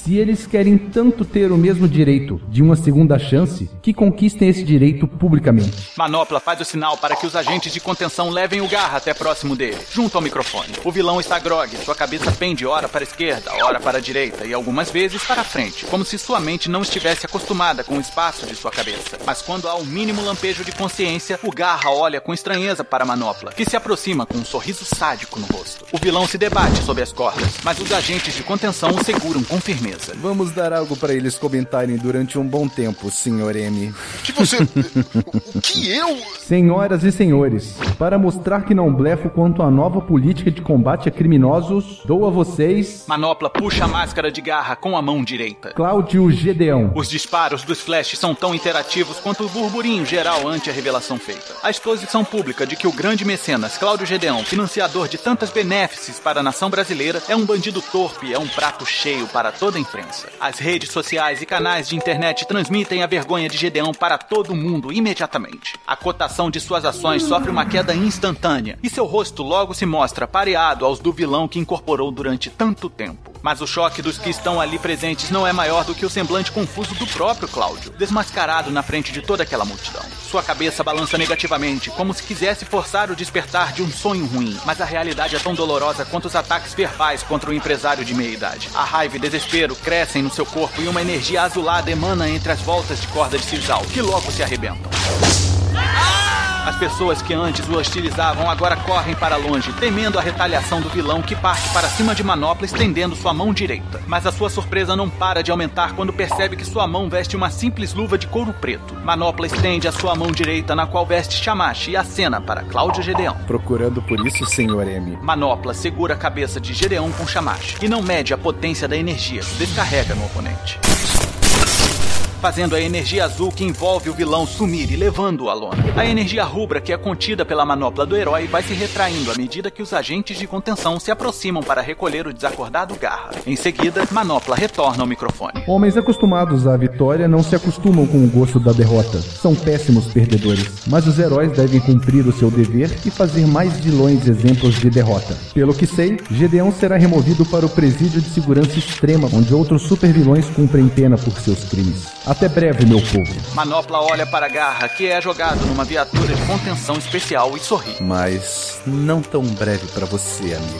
Se eles querem tanto ter o mesmo direito de uma segunda chance, que conquistem esse direito publicamente. Manopla faz o sinal para que os agentes de contenção levem o Garra até próximo dele, junto ao microfone. O vilão está grogue, sua cabeça pende ora para a esquerda, ora para a direita e algumas vezes para a frente, como se sua mente não estivesse acostumada com o espaço de sua cabeça. Mas quando há o mínimo lampejo de consciência, o Garra olha com estranheza para Manopla, que se aproxima com um sorriso sádico no rosto. O vilão se debate sob as cordas, mas os agentes de contenção o seguram com firmeza. Mesa. Vamos dar algo para eles comentarem durante um bom tempo, Sr. M. Que você. o que eu. Senhoras e senhores, para mostrar que não blefo quanto à nova política de combate a criminosos, dou a vocês. Manopla puxa a máscara de garra com a mão direita. Cláudio Gedeão. Os disparos dos flashes são tão interativos quanto o burburinho geral ante a revelação feita. A exposição pública de que o grande mecenas Cláudio Gedeão, financiador de tantas benéfices para a nação brasileira, é um bandido torpe, é um prato cheio para toda a imprensa. As redes sociais e canais de internet transmitem a vergonha de Gedeão para todo mundo imediatamente. A cotação de suas ações sofre uma queda instantânea e seu rosto logo se mostra pareado aos do vilão que incorporou durante tanto tempo. Mas o choque dos que estão ali presentes não é maior do que o semblante confuso do próprio Cláudio, desmascarado na frente de toda aquela multidão. Sua cabeça balança negativamente, como se quisesse forçar o despertar de um sonho ruim, mas a realidade é tão dolorosa quanto os ataques verbais contra o empresário de meia idade. A raiva e desespero crescem no seu corpo e uma energia azulada emana entre as voltas de corda de sisal, que logo se arrebentam. As pessoas que antes o hostilizavam agora correm para longe, temendo a retaliação do vilão que parte para cima de Manopla estendendo sua mão direita. Mas a sua surpresa não para de aumentar quando percebe que sua mão veste uma simples luva de couro preto. Manopla estende a sua mão direita, na qual veste Shamashi, e acena para Cláudio Gedeão. Procurando por isso, Sr. M. Manopla segura a cabeça de Gedeão com Shamashi e não mede a potência da energia que descarrega no oponente fazendo a energia azul que envolve o vilão sumir e levando-o à lona. A energia rubra que é contida pela manopla do herói vai se retraindo à medida que os agentes de contenção se aproximam para recolher o desacordado Garra. Em seguida, Manopla retorna ao microfone. Homens acostumados à vitória não se acostumam com o gosto da derrota. São péssimos perdedores. Mas os heróis devem cumprir o seu dever e fazer mais vilões exemplos de derrota. Pelo que sei, Gedeão será removido para o presídio de segurança extrema, onde outros supervilões cumprem pena por seus crimes. Até breve, meu povo. Manopla olha para Garra, que é jogado numa viatura de contenção especial e sorri. Mas não tão breve para você, amigo.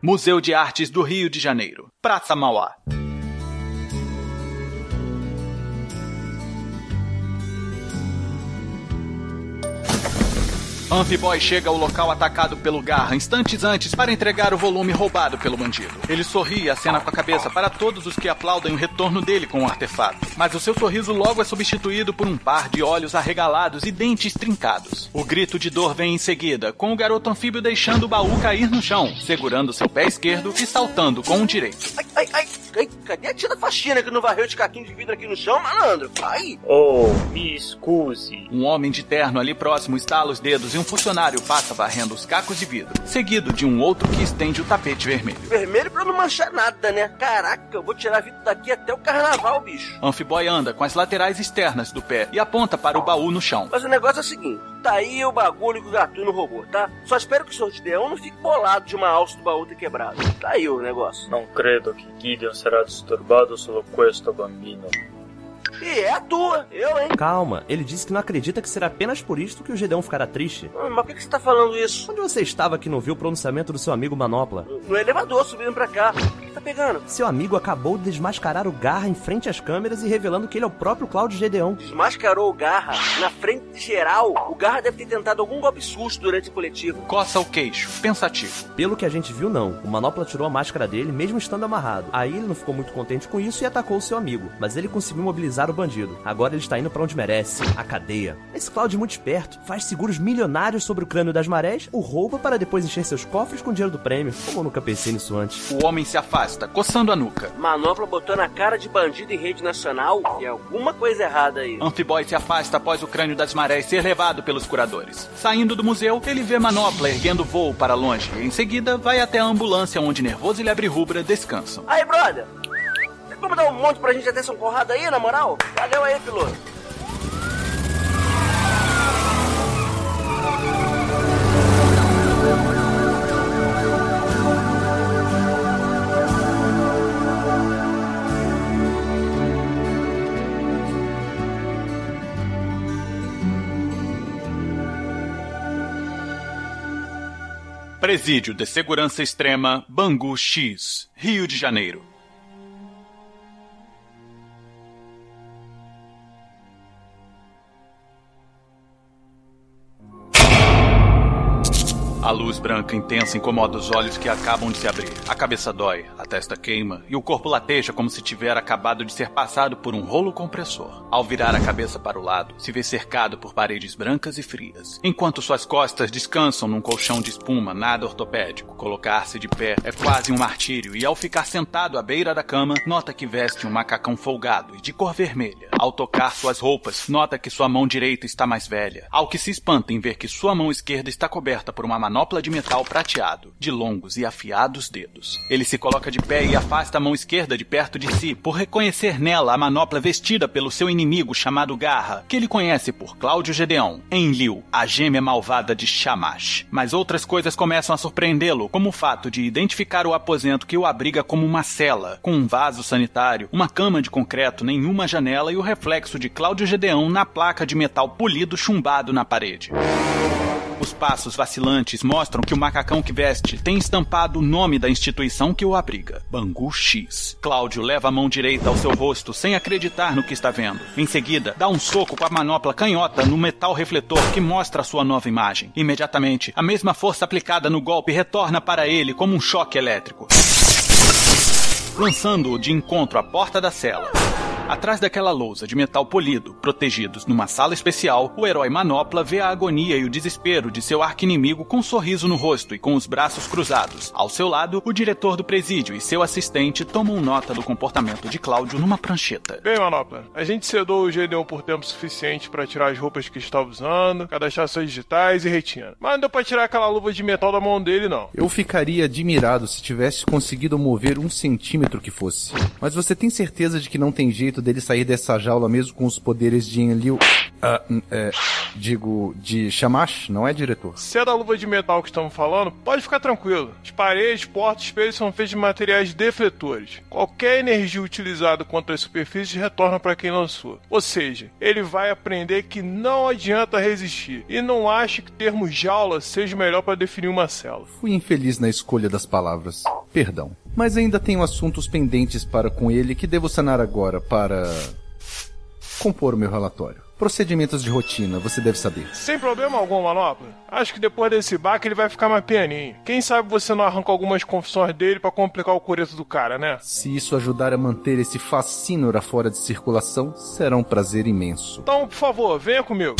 Museu de Artes do Rio de Janeiro, Praça Mauá. Amphiboy chega ao local atacado pelo Garra instantes antes para entregar o volume roubado pelo bandido. Ele sorri e acena com a cabeça para todos os que aplaudem o retorno dele com o artefato. Mas o seu sorriso logo é substituído por um par de olhos arregalados e dentes trincados. O grito de dor vem em seguida, com o garoto anfíbio deixando o baú cair no chão, segurando seu pé esquerdo e saltando com o direito. Ai, ai, ai, cadê a tia da faxina que não varreu de caquinho de vidro aqui no chão, malandro? Ai! Oh, me excuse. Um homem de terno ali próximo estala os dedos e um funcionário passa varrendo os cacos de vidro, seguido de um outro que estende o tapete vermelho. Vermelho pra não manchar nada, né? Caraca, eu vou tirar vidro daqui até o carnaval, bicho. Amphiboy anda com as laterais externas do pé e aponta para o baú no chão. Mas o negócio é o seguinte: tá aí o bagulho que o gatuno roubou, tá? Só espero que o Sr. Gideão não fique bolado de uma alça do baú ter quebrado. Tá aí o negócio. Não credo que Gideon será disturbado solo questo bambino. E é a tua, eu, hein? Calma, ele disse que não acredita que será apenas por isto que o Gedeão ficará triste. Hum, Mas por que, que você tá falando isso? Onde você estava que não viu o pronunciamento do seu amigo Manopla? No elevador, subindo pra cá. O que, tá pegando? Seu amigo acabou de desmascarar o Garra em frente às câmeras e revelando que ele é o próprio Cláudio Gedeão. Desmascarou o Garra na frente de geral. O Garra deve ter tentado algum golpe susto durante o coletivo. Coça o queixo, pensativo. Pelo que a gente viu, não. O Manopla tirou a máscara dele, mesmo estando amarrado. Aí ele não ficou muito contente com isso e atacou o seu amigo. Mas ele conseguiu mobilizar o bandido. Agora ele está indo para onde merece, a cadeia. Esse Cláudio é muito esperto, faz seguros milionários sobre o crânio das marés, o rouba para depois encher seus cofres com dinheiro do prêmio. Como eu nunca pensei nisso antes. O homem se afasta, coçando a nuca. Manopla botou na cara de bandido em rede nacional e alguma coisa errada aí. Amphiboy se afasta após o crânio das marés ser levado pelos curadores. Saindo do museu, ele vê Manopla erguendo voo para longe e em seguida vai até a ambulância onde Nervoso e Lebre Rubra descansam. Aí, brother! Como dar um monte pra gente até São Conrado aí, na moral? Valeu aí, piloto. Presídio de Segurança Extrema, Bangu X, Rio de Janeiro. A luz branca intensa incomoda os olhos que acabam de se abrir. A cabeça dói, testa queima e o corpo lateja como se tiver acabado de ser passado por um rolo compressor. Ao virar a cabeça para o lado, se vê cercado por paredes brancas e frias, enquanto suas costas descansam num colchão de espuma nada ortopédico. Colocar-se de pé é quase um martírio e ao ficar sentado à beira da cama, nota que veste um macacão folgado e de cor vermelha. Ao tocar suas roupas, nota que sua mão direita está mais velha, ao que se espanta em ver que sua mão esquerda está coberta por uma manopla de metal prateado, de longos e afiados dedos. Ele se coloca de pé e afasta a mão esquerda de perto de si, por reconhecer nela a manopla vestida pelo seu inimigo chamado Garra, que ele conhece por Cláudio Gedeon, em Liu, a gêmea malvada de Shamash. Mas outras coisas começam a surpreendê-lo, como o fato de identificar o aposento que o abriga como uma cela, com um vaso sanitário, uma cama de concreto, nenhuma janela e o reflexo de Cláudio Gedeon na placa de metal polido chumbado na parede. Os passos vacilantes mostram que o macacão que veste tem estampado o nome da instituição que o abriga: Bangu X. Cláudio leva a mão direita ao seu rosto sem acreditar no que está vendo. Em seguida, dá um soco com a manopla canhota no metal refletor que mostra a sua nova imagem. Imediatamente, a mesma força aplicada no golpe retorna para ele como um choque elétrico, lançando-o de encontro à porta da cela. Atrás daquela lousa de metal polido, protegidos numa sala especial, o herói Manopla vê a agonia e o desespero de seu arqui-inimigo com um sorriso no rosto e com os braços cruzados. Ao seu lado, o diretor do presídio e seu assistente tomam nota do comportamento de Cláudio numa prancheta. Bem, Manopla, a gente sedou o Gedeon por tempo suficiente para tirar as roupas que estava usando, cadastrar suas digitais e retina. Mas não deu pra tirar aquela luva de metal da mão dele, não. Eu ficaria admirado se tivesse conseguido mover um centímetro que fosse. Mas você tem certeza de que não tem jeito dele sair dessa jaula mesmo com os poderes de Enlil? Ah, é, digo, de Shamash, não é, diretor? Se é da luva de metal que estamos falando, pode ficar tranquilo. As paredes, portas espelhos são feitos de materiais defletores. Qualquer energia utilizada contra as superfícies retorna para quem lançou. Ou seja, ele vai aprender que não adianta resistir. E não acha que termo jaula seja melhor para definir uma cela. Fui infeliz na escolha das palavras. Perdão. Mas ainda tenho assuntos pendentes para com ele que devo sanar agora para compor o meu relatório. Procedimentos de rotina, você deve saber. Sem problema algum, Manopla. Acho que depois desse baque ele vai ficar mais pianinho. Quem sabe você não arranca algumas confissões dele para complicar o coreto do cara, né? Se isso ajudar a manter esse fascínora fora de circulação, será um prazer imenso. Então, por favor, venha comigo.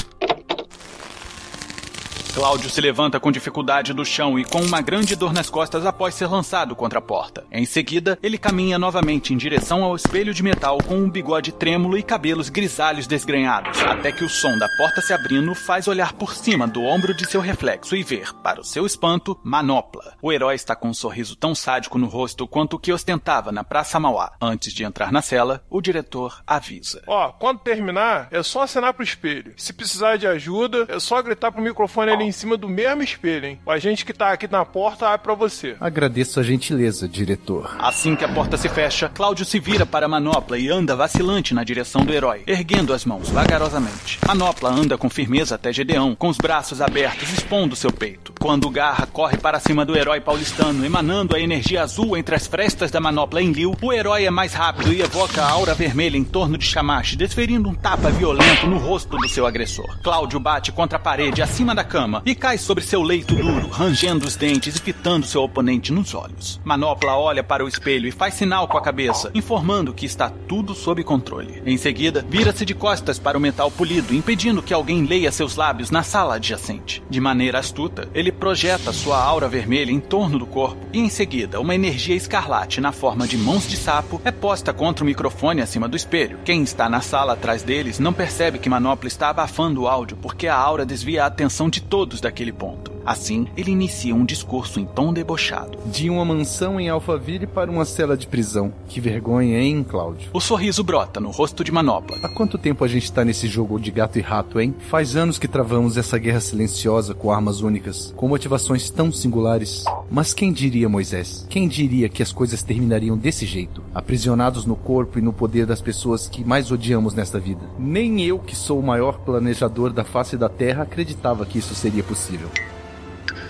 Cláudio se levanta com dificuldade do chão e com uma grande dor nas costas após ser lançado contra a porta. Em seguida, ele caminha novamente em direção ao espelho de metal com um bigode trêmulo e cabelos grisalhos desgrenhados, até que o som da porta se abrindo faz olhar por cima do ombro de seu reflexo e ver, para o seu espanto, Manopla. O herói está com um sorriso tão sádico no rosto quanto o que ostentava na Praça Mauá. Antes de entrar na cela, o diretor avisa. Ó, quando terminar, é só acenar pro espelho. Se precisar de ajuda, é só gritar pro microfone ali em cima do mesmo espelho, hein? O agente que tá aqui na porta abre pra você. Agradeço a gentileza, diretor. Assim que a porta se fecha, Cláudio se vira para a manopla e anda vacilante na direção do herói, erguendo as mãos vagarosamente. Manopla anda com firmeza até Gedeão, com os braços abertos, expondo seu peito. Quando Garra corre para cima do herói paulistano, emanando a energia azul entre as frestas da manopla em Liu, o herói é mais rápido e evoca a aura vermelha em torno de Shamash, desferindo um tapa violento no rosto do seu agressor. Cláudio bate contra a parede acima da cama e cai sobre seu leito duro, rangendo os dentes e fitando seu oponente nos olhos. Manopla olha para o espelho e faz sinal com a cabeça, informando que está tudo sob controle. Em seguida, vira-se de costas para o metal polido, impedindo que alguém leia seus lábios na sala adjacente. De maneira astuta, ele projeta sua aura vermelha em torno do corpo e, em seguida, uma energia escarlate na forma de mãos de sapo é posta contra o microfone acima do espelho. Quem está na sala atrás deles não percebe que Manopla está abafando o áudio porque a aura desvia a atenção de todos daquele ponto. Assim, ele inicia um discurso em tom debochado. De uma mansão em Alphaville para uma cela de prisão. Que vergonha, hein, Cláudio? O sorriso brota no rosto de Manopla. Há quanto tempo a gente tá nesse jogo de gato e rato, hein? Faz anos que travamos essa guerra silenciosa com armas únicas, com motivações tão singulares. Mas quem diria, Moisés? Quem diria que as coisas terminariam desse jeito? Aprisionados no corpo e no poder das pessoas que mais odiamos nesta vida. Nem eu, que sou o maior planejador da face da Terra, acreditava que isso seria possível.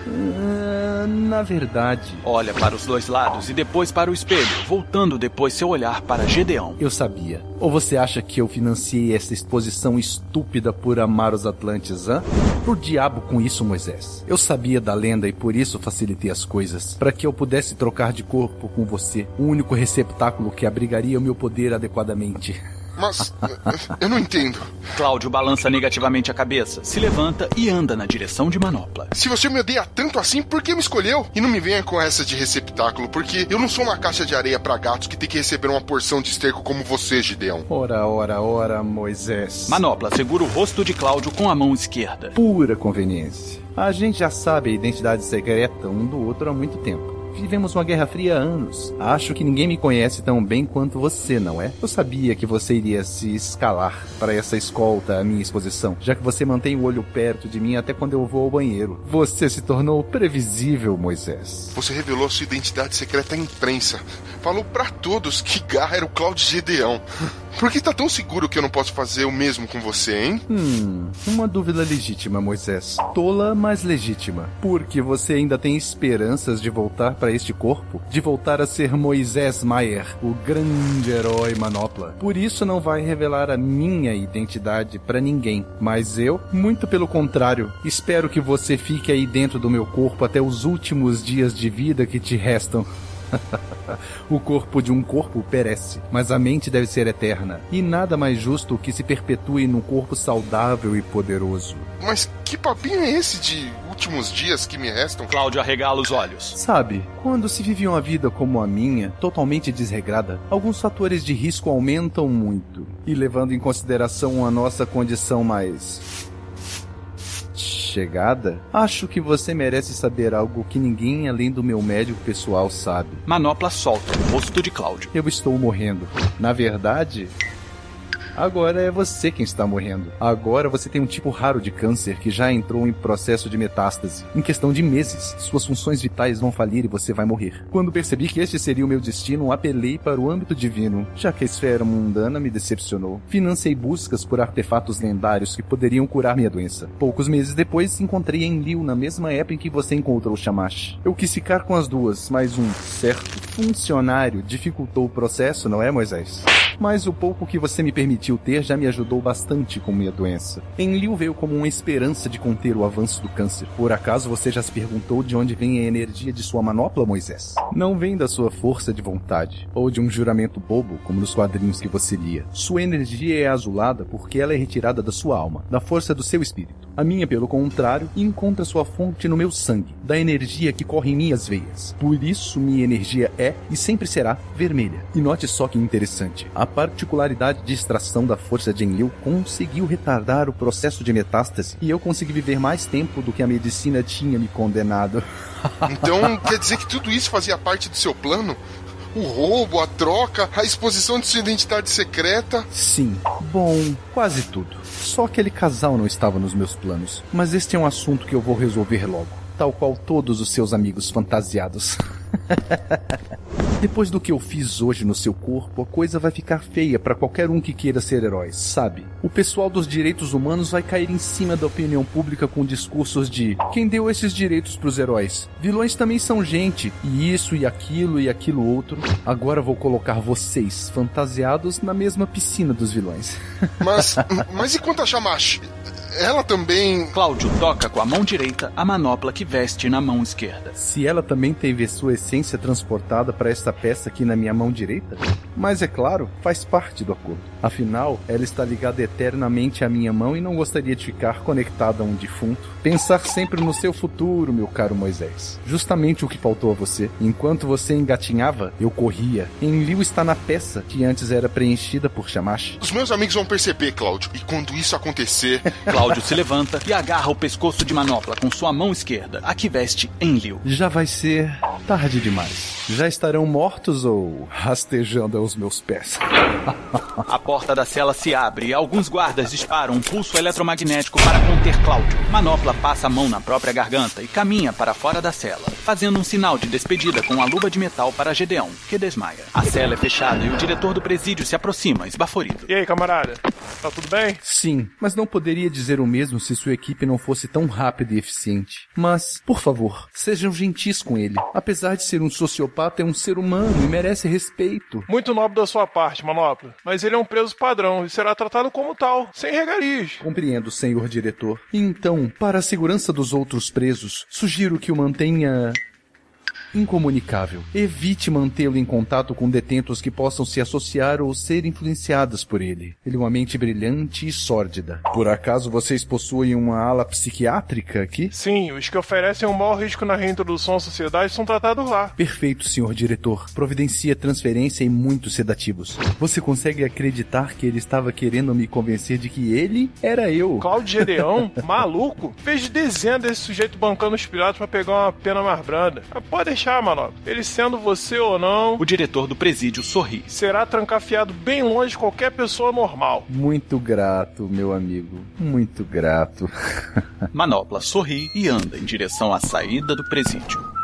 Ah, na verdade. Olha para os dois lados e depois para o espelho, voltando depois seu olhar para Gedeão. Eu sabia. Ou você acha que eu financiei essa exposição estúpida por amar os Atlantes, hã? Por diabo com isso, Moisés. Eu sabia da lenda e por isso facilitei as coisas. Para que eu pudesse trocar de corpo com você, o único receptáculo que abrigaria o meu poder adequadamente. Mas eu não entendo. Cláudio balança negativamente a cabeça, se levanta e anda na direção de Manopla. Se você me odeia tanto assim, por que me escolheu? E não me venha com essa de receptáculo, porque eu não sou uma caixa de areia para gatos que tem que receber uma porção de esterco como você, Gideão. Ora, ora, ora, Moisés. Manopla segura o rosto de Cláudio com a mão esquerda. Pura conveniência. A gente já sabe a identidade secreta um do outro há muito tempo. Vivemos uma guerra fria há anos. Acho que ninguém me conhece tão bem quanto você, não é? Eu sabia que você iria se escalar para essa escolta à minha exposição, já que você mantém o olho perto de mim até quando eu vou ao banheiro. Você se tornou previsível, Moisés. Você revelou sua identidade secreta à imprensa. Falou para todos que Garra era o Cláudio Gedeão. Por que tá tão seguro que eu não posso fazer o mesmo com você, hein? Hum, uma dúvida legítima, Moisés. Tola, mas legítima. Porque você ainda tem esperanças de voltar para este corpo? De voltar a ser Moisés Maier, o grande herói manopla. Por isso não vai revelar a minha identidade para ninguém. Mas eu, muito pelo contrário, espero que você fique aí dentro do meu corpo até os últimos dias de vida que te restam. o corpo de um corpo perece, mas a mente deve ser eterna. E nada mais justo que se perpetue num corpo saudável e poderoso. Mas que papinho é esse de últimos dias que me restam? Cláudio arregala os olhos. Sabe, quando se vive uma vida como a minha, totalmente desregrada, alguns fatores de risco aumentam muito. E levando em consideração a nossa condição mais chegada, acho que você merece saber algo que ninguém além do meu médico pessoal sabe. Manopla solta o rosto de Cláudio. Eu estou morrendo. Na verdade, Agora é você quem está morrendo. Agora você tem um tipo raro de câncer que já entrou em processo de metástase. Em questão de meses, suas funções vitais vão falir e você vai morrer. Quando percebi que este seria o meu destino, apelei para o âmbito divino, já que a esfera mundana me decepcionou. Financei buscas por artefatos lendários que poderiam curar minha doença. Poucos meses depois, encontrei em Liu na mesma época em que você encontrou Shamash. Eu quis ficar com as duas, mas um certo funcionário dificultou o processo, não é, Moisés? Mas o pouco que você me permitiu ter já me ajudou bastante com minha doença. Enlil veio como uma esperança de conter o avanço do câncer. Por acaso você já se perguntou de onde vem a energia de sua manopla, Moisés? Não vem da sua força de vontade, ou de um juramento bobo, como nos quadrinhos que você lia. Sua energia é azulada porque ela é retirada da sua alma, da força do seu espírito. A minha, pelo contrário, encontra sua fonte no meu sangue, da energia que corre em minhas veias. Por isso, minha energia é e sempre será vermelha. E note só que interessante: a particularidade de extração da força de Enlil conseguiu retardar o processo de metástase e eu consegui viver mais tempo do que a medicina tinha me condenado. Então, quer dizer que tudo isso fazia parte do seu plano? o roubo, a troca, a exposição de sua identidade secreta. Sim, bom, quase tudo. Só aquele casal não estava nos meus planos. Mas este é um assunto que eu vou resolver logo, tal qual todos os seus amigos fantasiados. Depois do que eu fiz hoje no seu corpo, a coisa vai ficar feia para qualquer um que queira ser herói, sabe? O pessoal dos direitos humanos vai cair em cima da opinião pública com discursos de quem deu esses direitos pros heróis? Vilões também são gente, e isso e aquilo e aquilo outro. Agora vou colocar vocês, fantasiados, na mesma piscina dos vilões. Mas, mas e quanto a Shamash? Ela também. Cláudio toca com a mão direita a manopla que veste na mão esquerda. Se ela também teve sua essência transportada para esta peça aqui na minha mão direita? Mas é claro, faz parte do acordo. Afinal, ela está ligada eternamente à minha mão e não gostaria de ficar conectada a um defunto. Pensar sempre no seu futuro, meu caro Moisés. Justamente o que faltou a você. Enquanto você engatinhava, eu corria. Enlil está na peça que antes era preenchida por Shamash. Os meus amigos vão perceber, Cláudio. E quando isso acontecer. Cláudio se levanta e agarra o pescoço de manopla com sua mão esquerda, a que veste Enlil. Já vai ser tarde demais. Já estarão mortos ou rastejando aos meus pés. a porta da cela se abre e alguns guardas disparam um pulso eletromagnético para conter Cláudio. Manopla passa a mão na própria garganta e caminha para fora da cela. Fazendo um sinal de despedida com a luva de metal para Gedeão, que desmaia. A cela é fechada e o diretor do presídio se aproxima, esbaforido. E aí, camarada? Tá tudo bem? Sim, mas não poderia dizer o mesmo se sua equipe não fosse tão rápida e eficiente. Mas, por favor, sejam gentis com ele. Apesar de ser um sociopata, é um ser humano e merece respeito. Muito nobre da sua parte, Manopla. Mas ele é um preso padrão e será tratado como tal, sem regalias. Compreendo, senhor diretor. Então, para a segurança dos outros presos, sugiro que o mantenha incomunicável. Evite mantê-lo em contato com detentos que possam se associar ou ser influenciados por ele. Ele é uma mente brilhante e sórdida. Por acaso vocês possuem uma ala psiquiátrica aqui? Sim, os que oferecem o maior risco na reintrodução à sociedade são tratados lá. Perfeito, senhor diretor. Providencia transferência e muitos sedativos. Você consegue acreditar que ele estava querendo me convencer de que ele era eu? Cláudio Gedeão, maluco, fez desenho desse sujeito bancando os piratas para pegar uma pena mais branda. Pode deixar, Manopla. Ele sendo você ou não. O diretor do presídio sorri. Será trancafiado bem longe de qualquer pessoa normal. Muito grato, meu amigo. Muito grato. Manopla sorri e anda em direção à saída do presídio.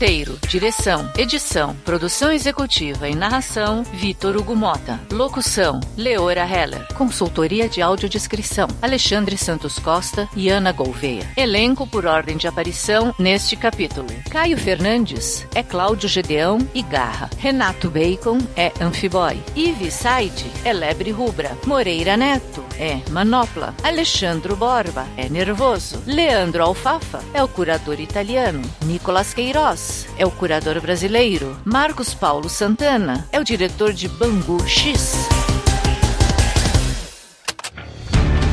Roteiro, direção, edição, produção executiva e narração, Vitor Hugo Mota. Locução, Leora Heller. Consultoria de audiodescrição, Alexandre Santos Costa e Ana Gouveia. Elenco por ordem de aparição neste capítulo. Caio Fernandes é Cláudio Gedeão e Garra. Renato Bacon é Anfiboy. Ive Said é Lebre Rubra. Moreira Neto é Manopla. Alexandro Borba é Nervoso. Leandro Alfafa é o curador italiano. Nicolas Queiroz é o curador brasileiro. Marcos Paulo Santana é o diretor de Bangu X.